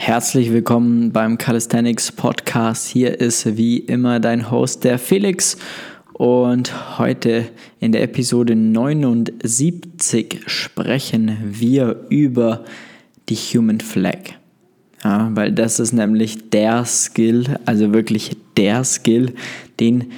Herzlich willkommen beim Calisthenics Podcast. Hier ist wie immer dein Host, der Felix. Und heute in der Episode 79 sprechen wir über die Human Flag. Ja, weil das ist nämlich der Skill, also wirklich der Skill, den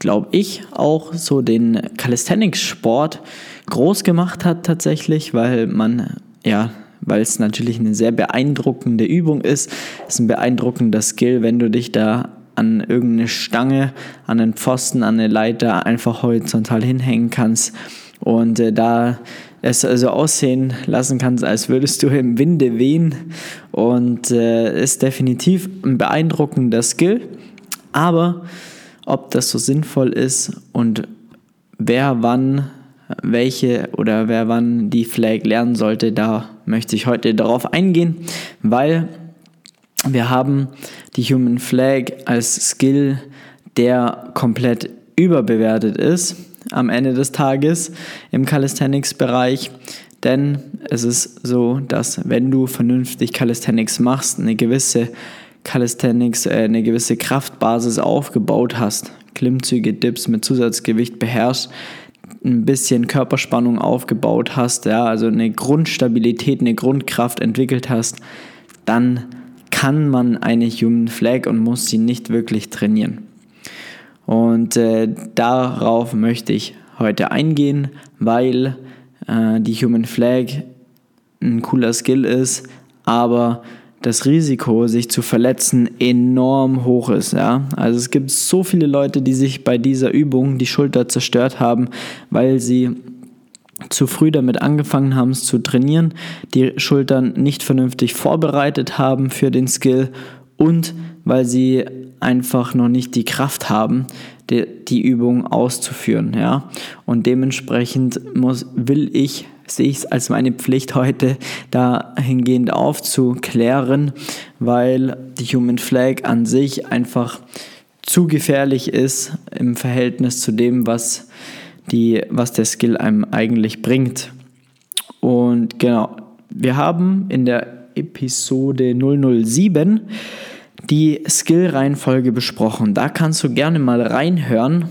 glaube ich auch so den Calisthenics-Sport groß gemacht hat tatsächlich, weil man ja weil es natürlich eine sehr beeindruckende Übung ist. Es ist ein beeindruckender Skill, wenn du dich da an irgendeine Stange, an einen Pfosten, an eine Leiter einfach horizontal hinhängen kannst und äh, da es also aussehen lassen kannst, als würdest du im Winde wehen und äh, ist definitiv ein beeindruckender Skill, aber ob das so sinnvoll ist und wer wann welche oder wer wann die Flag lernen sollte, da möchte ich heute darauf eingehen, weil wir haben die Human Flag als Skill, der komplett überbewertet ist am Ende des Tages im Calisthenics-Bereich. Denn es ist so, dass wenn du vernünftig Calisthenics machst, eine gewisse Calisthenics, äh, eine gewisse Kraftbasis aufgebaut hast, Klimmzüge, Dips mit Zusatzgewicht beherrschst, ein bisschen Körperspannung aufgebaut hast, ja, also eine Grundstabilität, eine Grundkraft entwickelt hast, dann kann man eine Human Flag und muss sie nicht wirklich trainieren. Und äh, darauf möchte ich heute eingehen, weil äh, die Human Flag ein cooler Skill ist, aber das Risiko, sich zu verletzen, enorm hoch ist. Ja? Also es gibt so viele Leute, die sich bei dieser Übung die Schulter zerstört haben, weil sie zu früh damit angefangen haben zu trainieren, die Schultern nicht vernünftig vorbereitet haben für den Skill und weil sie einfach noch nicht die Kraft haben, die, die Übung auszuführen. Ja? Und dementsprechend muss, will ich sehe ich es als meine Pflicht heute dahingehend aufzuklären, weil die Human Flag an sich einfach zu gefährlich ist im Verhältnis zu dem, was, die, was der Skill einem eigentlich bringt. Und genau, wir haben in der Episode 007 die Skill-Reihenfolge besprochen. Da kannst du gerne mal reinhören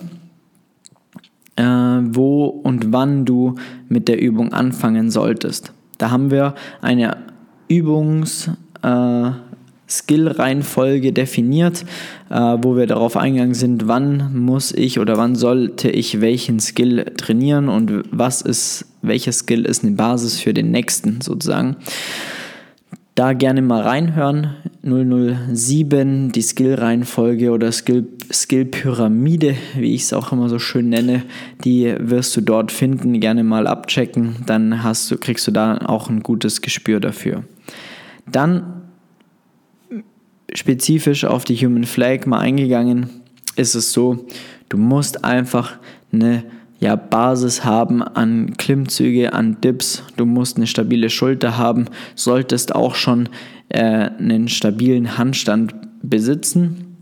äh, wo und wann du mit der Übung anfangen solltest. Da haben wir eine Übungs- äh, definiert, äh, wo wir darauf eingegangen sind, wann muss ich oder wann sollte ich welchen Skill trainieren und was ist, welcher Skill ist eine Basis für den nächsten sozusagen. Da gerne mal reinhören. 007, die Skill-Reihenfolge oder Skill-Pyramide, wie ich es auch immer so schön nenne, die wirst du dort finden. Gerne mal abchecken, dann hast du, kriegst du da auch ein gutes Gespür dafür. Dann spezifisch auf die Human Flag mal eingegangen, ist es so, du musst einfach eine ja, Basis haben an Klimmzüge, an Dips. Du musst eine stabile Schulter haben, solltest auch schon äh, einen stabilen Handstand besitzen,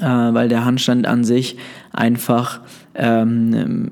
äh, weil der Handstand an sich einfach ähm,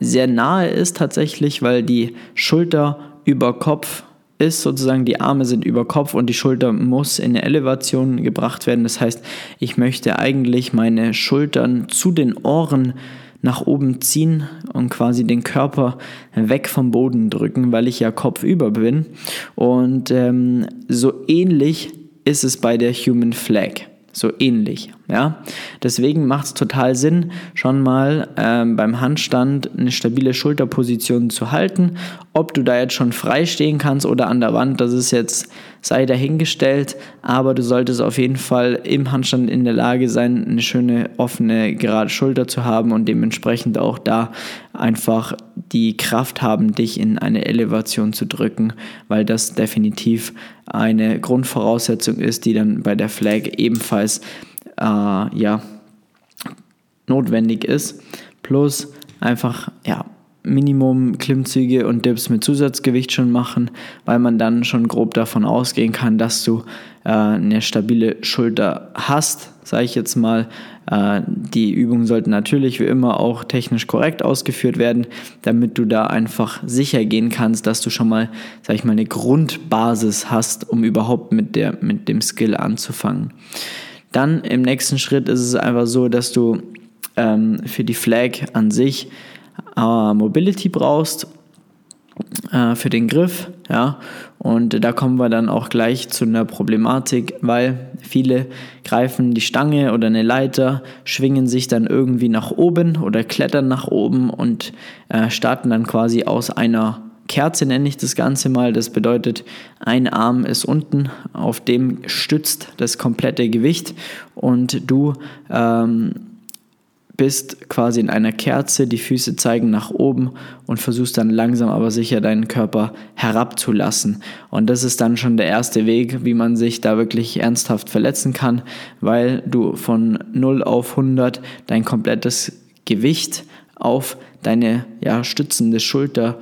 sehr nahe ist tatsächlich, weil die Schulter über Kopf ist sozusagen, die Arme sind über Kopf und die Schulter muss in eine Elevation gebracht werden. Das heißt, ich möchte eigentlich meine Schultern zu den Ohren nach oben ziehen und quasi den Körper weg vom Boden drücken, weil ich ja kopfüber bin. Und ähm, so ähnlich ist es bei der Human Flag. So ähnlich. Ja? Deswegen macht es total Sinn, schon mal ähm, beim Handstand eine stabile Schulterposition zu halten. Ob du da jetzt schon frei stehen kannst oder an der Wand, das ist jetzt sei dahingestellt, aber du solltest auf jeden Fall im Handstand in der Lage sein, eine schöne offene gerade Schulter zu haben und dementsprechend auch da einfach die Kraft haben, dich in eine Elevation zu drücken, weil das definitiv eine Grundvoraussetzung ist, die dann bei der Flag ebenfalls äh, ja, notwendig ist. Plus einfach, ja, Minimum Klimmzüge und Dips mit Zusatzgewicht schon machen, weil man dann schon grob davon ausgehen kann, dass du äh, eine stabile Schulter hast, sage ich jetzt mal. Äh, die Übungen sollten natürlich wie immer auch technisch korrekt ausgeführt werden, damit du da einfach sicher gehen kannst, dass du schon mal, sage ich mal, eine Grundbasis hast, um überhaupt mit, der, mit dem Skill anzufangen. Dann im nächsten Schritt ist es einfach so, dass du ähm, für die Flag an sich äh, Mobility brauchst äh, für den Griff, ja, und da kommen wir dann auch gleich zu einer Problematik, weil viele greifen die Stange oder eine Leiter, schwingen sich dann irgendwie nach oben oder klettern nach oben und äh, starten dann quasi aus einer Kerze, nenne ich das Ganze mal. Das bedeutet, ein Arm ist unten, auf dem stützt das komplette Gewicht und du ähm, bist quasi in einer Kerze, die Füße zeigen nach oben und versuchst dann langsam aber sicher deinen Körper herabzulassen. Und das ist dann schon der erste Weg, wie man sich da wirklich ernsthaft verletzen kann, weil du von 0 auf 100 dein komplettes Gewicht auf deine ja, stützende Schulter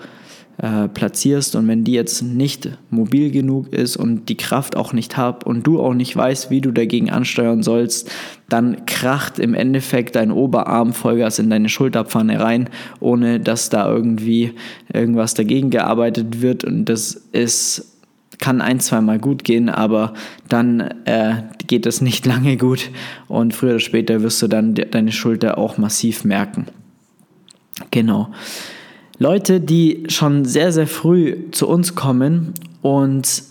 äh, platzierst und wenn die jetzt nicht mobil genug ist und die Kraft auch nicht hat und du auch nicht weißt, wie du dagegen ansteuern sollst, dann kracht im Endeffekt dein Oberarm Vollgas in deine Schulterpfanne rein, ohne dass da irgendwie irgendwas dagegen gearbeitet wird und das ist kann ein, zweimal gut gehen, aber dann äh, geht es nicht lange gut und früher oder später wirst du dann deine Schulter auch massiv merken. Genau. Leute, die schon sehr, sehr früh zu uns kommen und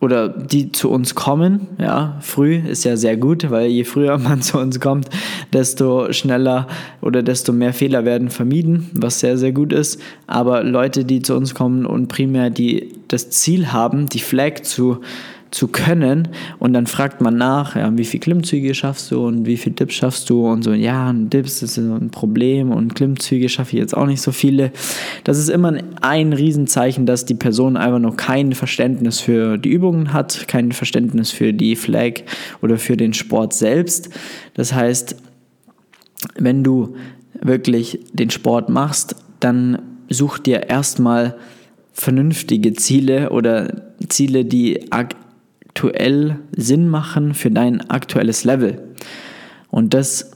oder die zu uns kommen, ja, früh ist ja sehr gut, weil je früher man zu uns kommt, desto schneller oder desto mehr Fehler werden vermieden, was sehr, sehr gut ist. Aber Leute, die zu uns kommen und primär die das Ziel haben, die Flag zu zu können. Und dann fragt man nach, ja, wie viele Klimmzüge schaffst du und wie viele Dips schaffst du und so, ja, Dips ist ein Problem und Klimmzüge schaffe ich jetzt auch nicht so viele. Das ist immer ein Riesenzeichen, dass die Person einfach noch kein Verständnis für die Übungen hat, kein Verständnis für die Flag oder für den Sport selbst. Das heißt, wenn du wirklich den Sport machst, dann such dir erstmal vernünftige Ziele oder Ziele, die aktuell Sinn machen für dein aktuelles Level. Und das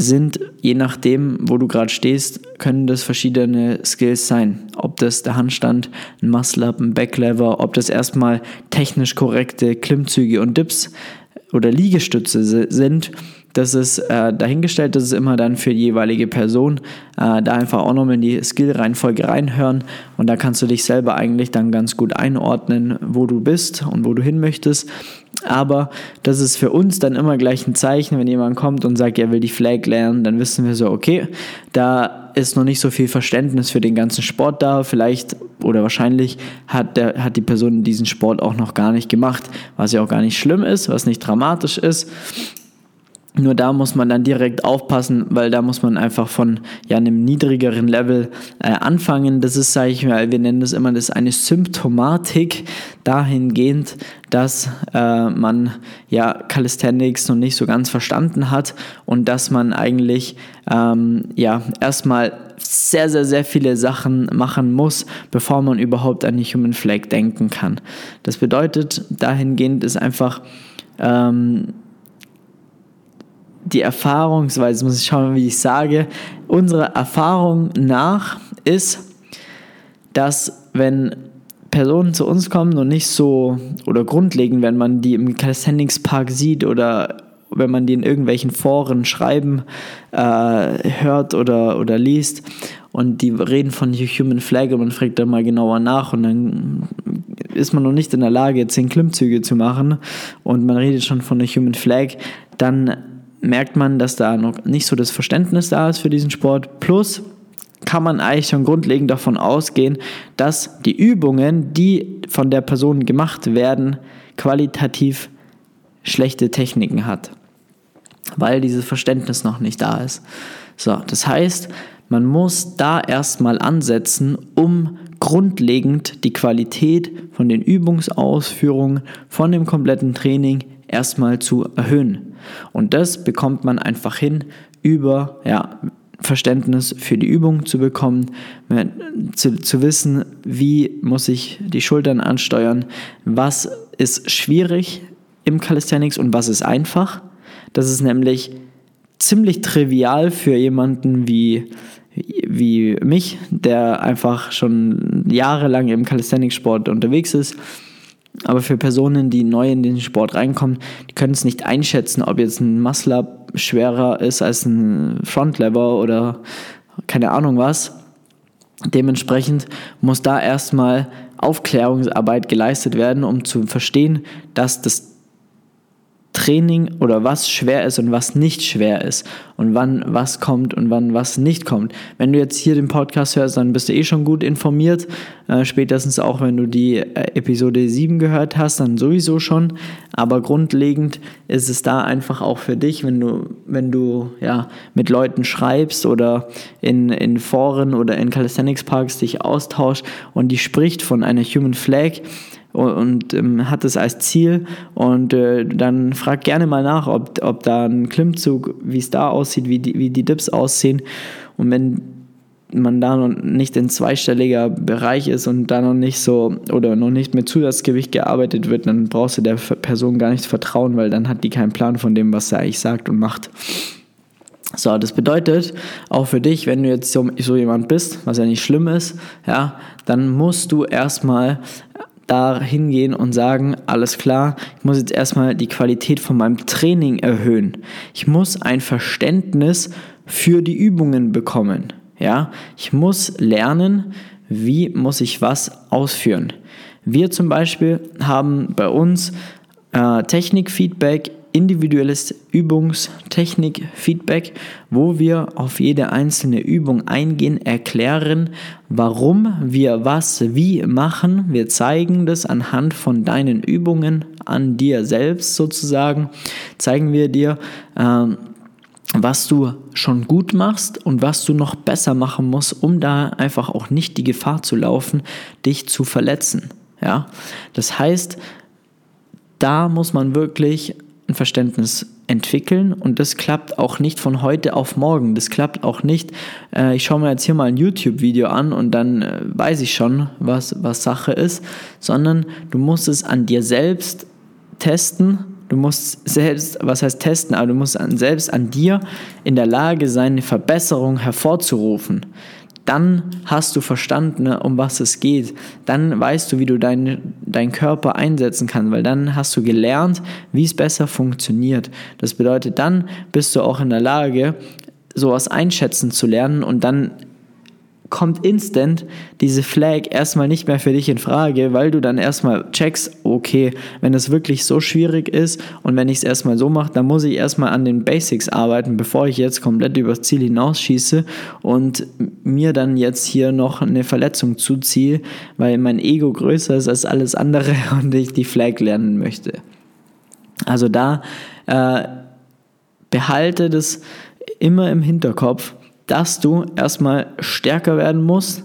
sind, je nachdem, wo du gerade stehst, können das verschiedene Skills sein. Ob das der Handstand, ein Muscle-Up, ein Backlever, ob das erstmal technisch korrekte Klimmzüge und Dips oder Liegestütze sind das ist äh, dahingestellt, das ist immer dann für die jeweilige Person. Äh, da einfach auch nochmal in die Skill-Reihenfolge reinhören und da kannst du dich selber eigentlich dann ganz gut einordnen, wo du bist und wo du hin möchtest. Aber das ist für uns dann immer gleich ein Zeichen, wenn jemand kommt und sagt, er will die Flag lernen, dann wissen wir so, okay, da ist noch nicht so viel Verständnis für den ganzen Sport da. Vielleicht oder wahrscheinlich hat, der, hat die Person diesen Sport auch noch gar nicht gemacht, was ja auch gar nicht schlimm ist, was nicht dramatisch ist. Nur da muss man dann direkt aufpassen, weil da muss man einfach von ja, einem niedrigeren Level äh, anfangen. Das ist, sage ich mal, wir nennen das immer das eine Symptomatik dahingehend, dass äh, man ja Calisthenics noch nicht so ganz verstanden hat und dass man eigentlich ähm, ja erstmal sehr, sehr, sehr viele Sachen machen muss, bevor man überhaupt an die Human Flag denken kann. Das bedeutet, dahingehend ist einfach ähm, die Erfahrungsweise, muss ich schauen, wie ich sage, unsere Erfahrung nach ist, dass wenn Personen zu uns kommen und nicht so, oder grundlegend, wenn man die im Calisthenics Park sieht oder wenn man die in irgendwelchen Foren schreiben, äh, hört oder, oder liest und die reden von Human Flag und man fragt dann mal genauer nach und dann ist man noch nicht in der Lage, zehn Klimmzüge zu machen und man redet schon von der Human Flag, dann merkt man, dass da noch nicht so das Verständnis da ist für diesen Sport. Plus kann man eigentlich schon grundlegend davon ausgehen, dass die Übungen, die von der Person gemacht werden, qualitativ schlechte Techniken hat, weil dieses Verständnis noch nicht da ist. So, das heißt, man muss da erstmal ansetzen, um grundlegend die Qualität von den Übungsausführungen, von dem kompletten Training erstmal zu erhöhen. Und das bekommt man einfach hin über ja, Verständnis für die Übung zu bekommen, zu, zu wissen, wie muss ich die Schultern ansteuern, was ist schwierig im Calisthenics und was ist einfach. Das ist nämlich ziemlich trivial für jemanden wie, wie mich, der einfach schon jahrelang im Calisthenics-Sport unterwegs ist. Aber für Personen, die neu in den Sport reinkommen, die können es nicht einschätzen, ob jetzt ein Muscle-Up schwerer ist als ein Front-Lever oder keine Ahnung was. Dementsprechend muss da erstmal Aufklärungsarbeit geleistet werden, um zu verstehen, dass das Training oder was schwer ist und was nicht schwer ist und wann was kommt und wann was nicht kommt. Wenn du jetzt hier den Podcast hörst, dann bist du eh schon gut informiert. Äh, spätestens auch, wenn du die äh, Episode 7 gehört hast, dann sowieso schon. Aber grundlegend ist es da einfach auch für dich, wenn du, wenn du ja, mit Leuten schreibst oder in, in Foren oder in Calisthenics Parks dich austauschst und die spricht von einer Human Flag, und, ähm, hat es als Ziel. Und äh, dann frag gerne mal nach, ob, ob da ein Klimmzug, wie es da aussieht, wie die, wie die Dips aussehen. Und wenn man da noch nicht in zweistelliger Bereich ist und da noch nicht so oder noch nicht mit Zusatzgewicht gearbeitet wird, dann brauchst du der Person gar nicht vertrauen, weil dann hat die keinen Plan von dem, was sie eigentlich sagt und macht. So, das bedeutet auch für dich, wenn du jetzt so, so jemand bist, was ja nicht schlimm ist, ja, dann musst du erstmal da hingehen und sagen, alles klar, ich muss jetzt erstmal die Qualität von meinem Training erhöhen. Ich muss ein Verständnis für die Übungen bekommen. Ja, ich muss lernen, wie muss ich was ausführen. Wir zum Beispiel haben bei uns äh, Technikfeedback individuelles Übungstechnik-Feedback, wo wir auf jede einzelne Übung eingehen, erklären, warum wir was wie machen. Wir zeigen das anhand von deinen Übungen an dir selbst sozusagen. Zeigen wir dir, äh, was du schon gut machst und was du noch besser machen musst, um da einfach auch nicht die Gefahr zu laufen, dich zu verletzen. Ja, das heißt, da muss man wirklich ein Verständnis entwickeln und das klappt auch nicht von heute auf morgen. Das klappt auch nicht, äh, ich schaue mir jetzt hier mal ein YouTube-Video an und dann äh, weiß ich schon, was, was Sache ist, sondern du musst es an dir selbst testen. Du musst selbst, was heißt testen, aber du musst an, selbst an dir in der Lage sein, eine Verbesserung hervorzurufen dann hast du verstanden, ne, um was es geht. Dann weißt du, wie du deinen dein Körper einsetzen kannst, weil dann hast du gelernt, wie es besser funktioniert. Das bedeutet, dann bist du auch in der Lage, sowas einschätzen zu lernen und dann kommt instant diese Flag erstmal nicht mehr für dich in Frage, weil du dann erstmal checkst, okay, wenn es wirklich so schwierig ist und wenn ich es erstmal so mache, dann muss ich erstmal an den Basics arbeiten, bevor ich jetzt komplett übers Ziel hinausschieße und mir dann jetzt hier noch eine Verletzung zuziehe, weil mein Ego größer ist als alles andere und ich die Flag lernen möchte. Also da äh, behalte das immer im Hinterkopf dass du erstmal stärker werden musst.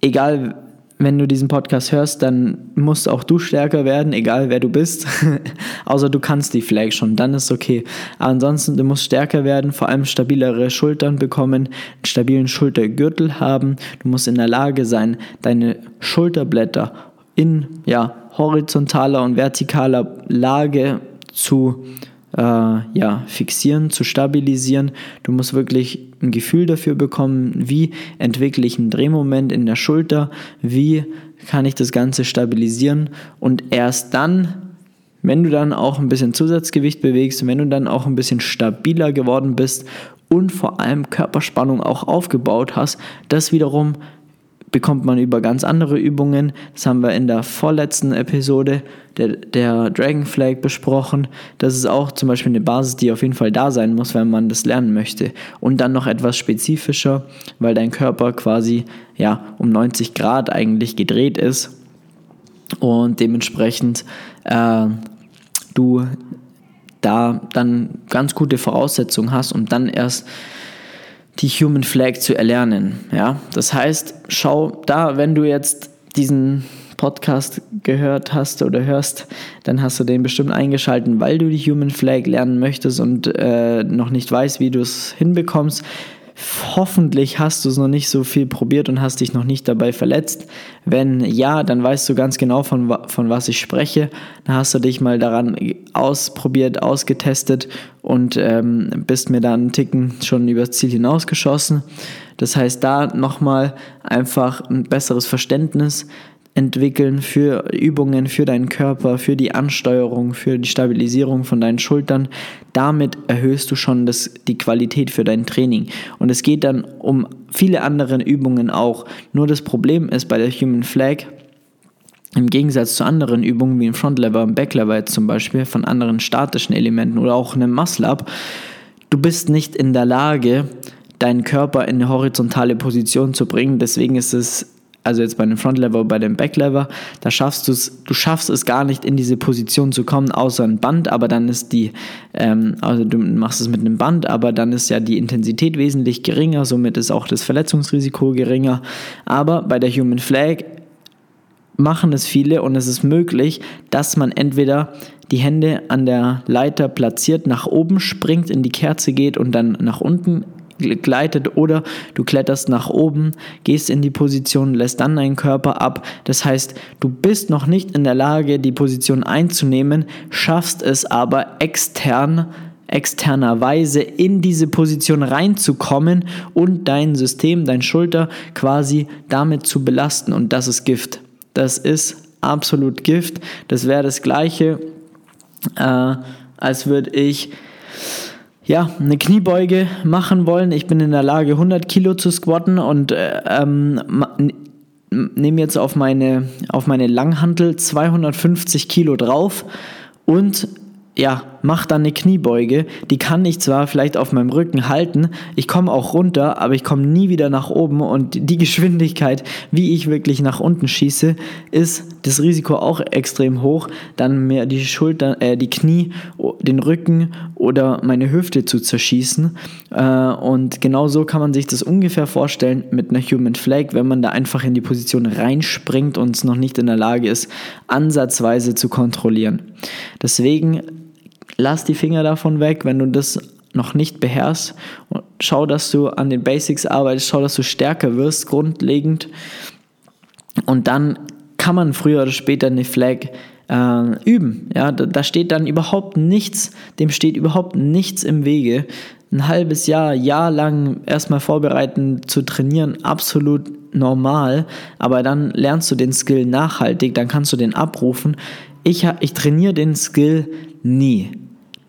Egal, wenn du diesen Podcast hörst, dann musst auch du stärker werden, egal wer du bist. Außer du kannst die Flag schon, dann ist okay. Aber ansonsten, du musst stärker werden, vor allem stabilere Schultern bekommen, einen stabilen Schultergürtel haben. Du musst in der Lage sein, deine Schulterblätter in ja, horizontaler und vertikaler Lage zu äh, ja, fixieren, zu stabilisieren. Du musst wirklich ein Gefühl dafür bekommen, wie entwickle ich einen Drehmoment in der Schulter, wie kann ich das Ganze stabilisieren und erst dann, wenn du dann auch ein bisschen Zusatzgewicht bewegst, wenn du dann auch ein bisschen stabiler geworden bist und vor allem Körperspannung auch aufgebaut hast, das wiederum bekommt man über ganz andere Übungen. Das haben wir in der vorletzten Episode der, der Dragon Flag besprochen. Das ist auch zum Beispiel eine Basis, die auf jeden Fall da sein muss, wenn man das lernen möchte. Und dann noch etwas spezifischer, weil dein Körper quasi ja, um 90 Grad eigentlich gedreht ist und dementsprechend äh, du da dann ganz gute Voraussetzungen hast, um dann erst die Human Flag zu erlernen. Ja? Das heißt, schau da, wenn du jetzt diesen Podcast gehört hast oder hörst, dann hast du den bestimmt eingeschalten, weil du die Human Flag lernen möchtest und äh, noch nicht weißt, wie du es hinbekommst. Hoffentlich hast du es noch nicht so viel probiert und hast dich noch nicht dabei verletzt. Wenn ja, dann weißt du ganz genau, von, von was ich spreche. Dann hast du dich mal daran ausprobiert, ausgetestet und ähm, bist mir da einen Ticken schon übers Ziel hinausgeschossen. Das heißt, da nochmal einfach ein besseres Verständnis entwickeln für Übungen für deinen Körper, für die Ansteuerung, für die Stabilisierung von deinen Schultern. Damit erhöhst du schon das, die Qualität für dein Training. Und es geht dann um viele andere Übungen auch. Nur das Problem ist bei der Human Flag, im Gegensatz zu anderen Übungen wie im Front Lever und Back zum Beispiel, von anderen statischen Elementen oder auch einem Muscle Up, du bist nicht in der Lage, deinen Körper in eine horizontale Position zu bringen. Deswegen ist es also jetzt bei dem Front Lever, bei dem Back Lever, da schaffst du es, du schaffst es gar nicht in diese Position zu kommen, außer ein Band, aber dann ist die, ähm, also du machst es mit einem Band, aber dann ist ja die Intensität wesentlich geringer, somit ist auch das Verletzungsrisiko geringer. Aber bei der Human Flag machen es viele und es ist möglich, dass man entweder die Hände an der Leiter platziert, nach oben springt, in die Kerze geht und dann nach unten gleitet oder du kletterst nach oben, gehst in die Position, lässt dann deinen Körper ab. Das heißt, du bist noch nicht in der Lage, die Position einzunehmen, schaffst es aber extern externerweise in diese Position reinzukommen und dein System, dein Schulter quasi damit zu belasten. Und das ist Gift. Das ist absolut Gift. Das wäre das gleiche, äh, als würde ich ja, eine Kniebeuge machen wollen. Ich bin in der Lage, 100 Kilo zu squatten und äh, ähm, nehme jetzt auf meine, auf meine Langhantel 250 Kilo drauf und ja, mach dann eine Kniebeuge. Die kann ich zwar vielleicht auf meinem Rücken halten, ich komme auch runter, aber ich komme nie wieder nach oben und die Geschwindigkeit, wie ich wirklich nach unten schieße, ist das Risiko auch extrem hoch, dann mir die Schulter, äh, die Knie, den Rücken oder meine Hüfte zu zerschießen. Äh, und genau so kann man sich das ungefähr vorstellen mit einer Human Flag, wenn man da einfach in die Position reinspringt und es noch nicht in der Lage ist, ansatzweise zu kontrollieren. Deswegen lass die Finger davon weg, wenn du das noch nicht beherrschst. Schau, dass du an den Basics arbeitest, schau, dass du stärker wirst, grundlegend. Und dann kann man früher oder später eine Flag äh, üben. Ja, da, da, steht dann überhaupt nichts, dem steht überhaupt nichts im Wege. Ein halbes Jahr, Jahr lang erstmal vorbereiten zu trainieren, absolut normal, aber dann lernst du den Skill nachhaltig, dann kannst du den abrufen. Ich, ich trainiere den Skill nie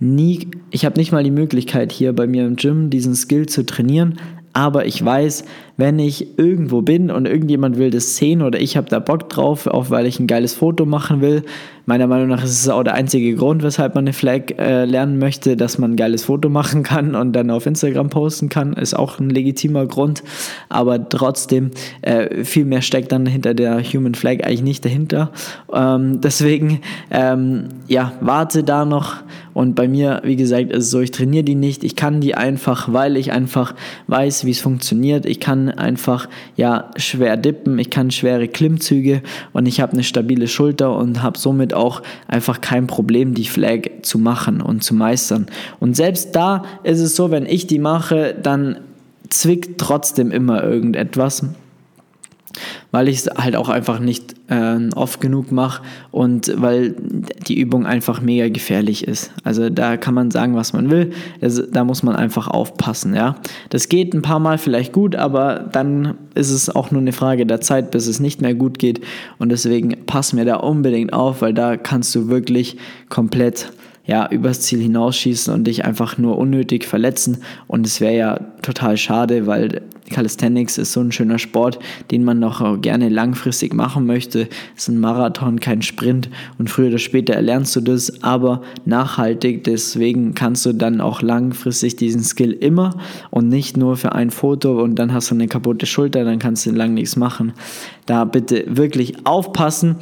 nie, ich habe nicht mal die Möglichkeit hier bei mir im Gym diesen Skill zu trainieren, aber ich weiß, wenn ich irgendwo bin und irgendjemand will das sehen oder ich habe da Bock drauf, auch weil ich ein geiles Foto machen will. Meiner Meinung nach ist es auch der einzige Grund, weshalb man eine Flag äh, lernen möchte, dass man ein geiles Foto machen kann und dann auf Instagram posten kann, ist auch ein legitimer Grund. Aber trotzdem, äh, viel mehr steckt dann hinter der Human Flag eigentlich nicht dahinter. Ähm, deswegen, ähm, ja, warte da noch. Und bei mir, wie gesagt, ist es so, ich trainiere die nicht. Ich kann die einfach, weil ich einfach weiß, wie es funktioniert. Ich kann einfach ja schwer dippen, ich kann schwere Klimmzüge und ich habe eine stabile Schulter und habe somit auch einfach kein Problem, die Flag zu machen und zu meistern. Und selbst da ist es so, wenn ich die mache, dann zwickt trotzdem immer irgendetwas weil ich es halt auch einfach nicht äh, oft genug mache und weil die Übung einfach mega gefährlich ist. Also da kann man sagen, was man will, das, da muss man einfach aufpassen. Ja? Das geht ein paar Mal vielleicht gut, aber dann ist es auch nur eine Frage der Zeit, bis es nicht mehr gut geht und deswegen pass mir da unbedingt auf, weil da kannst du wirklich komplett ja, übers Ziel hinausschießen und dich einfach nur unnötig verletzen. Und es wäre ja total schade, weil Calisthenics ist so ein schöner Sport, den man noch gerne langfristig machen möchte. Es ist ein Marathon, kein Sprint und früher oder später erlernst du das, aber nachhaltig. Deswegen kannst du dann auch langfristig diesen Skill immer und nicht nur für ein Foto und dann hast du eine kaputte Schulter, dann kannst du lang nichts machen. Da bitte wirklich aufpassen.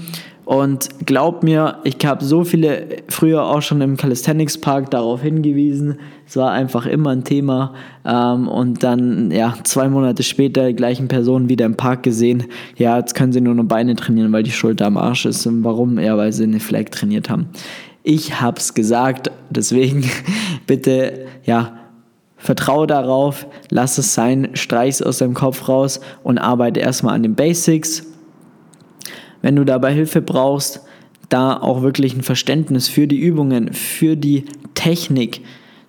Und glaub mir, ich habe so viele früher auch schon im Calisthenics Park darauf hingewiesen. Es war einfach immer ein Thema. Ähm, und dann, ja, zwei Monate später die gleichen Personen wieder im Park gesehen. Ja, jetzt können sie nur noch Beine trainieren, weil die Schulter am Arsch ist. Und warum? Ja, weil sie eine Flag trainiert haben. Ich hab's gesagt, deswegen bitte, ja, Vertraue darauf, lass es sein, streich es aus deinem Kopf raus und arbeite erstmal an den Basics. Wenn du dabei Hilfe brauchst, da auch wirklich ein Verständnis für die Übungen, für die Technik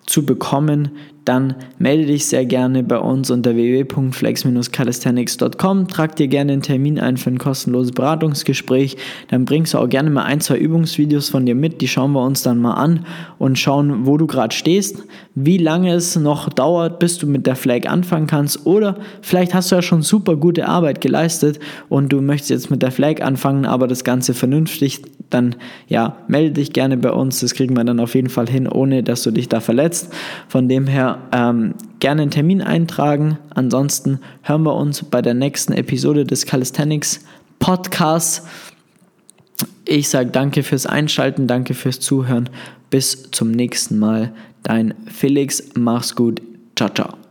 zu bekommen, dann melde dich sehr gerne bei uns unter www.flex-calisthenics.com. Trag dir gerne einen Termin ein für ein kostenloses Beratungsgespräch. Dann bringst du auch gerne mal ein, zwei Übungsvideos von dir mit. Die schauen wir uns dann mal an und schauen, wo du gerade stehst, wie lange es noch dauert, bis du mit der Flag anfangen kannst. Oder vielleicht hast du ja schon super gute Arbeit geleistet und du möchtest jetzt mit der Flag anfangen, aber das Ganze vernünftig. Dann ja, melde dich gerne bei uns. Das kriegen wir dann auf jeden Fall hin, ohne dass du dich da verletzt. Von dem her ähm, gerne einen Termin eintragen. Ansonsten hören wir uns bei der nächsten Episode des Calisthenics Podcasts. Ich sage danke fürs Einschalten, danke fürs Zuhören. Bis zum nächsten Mal. Dein Felix, mach's gut. Ciao, ciao.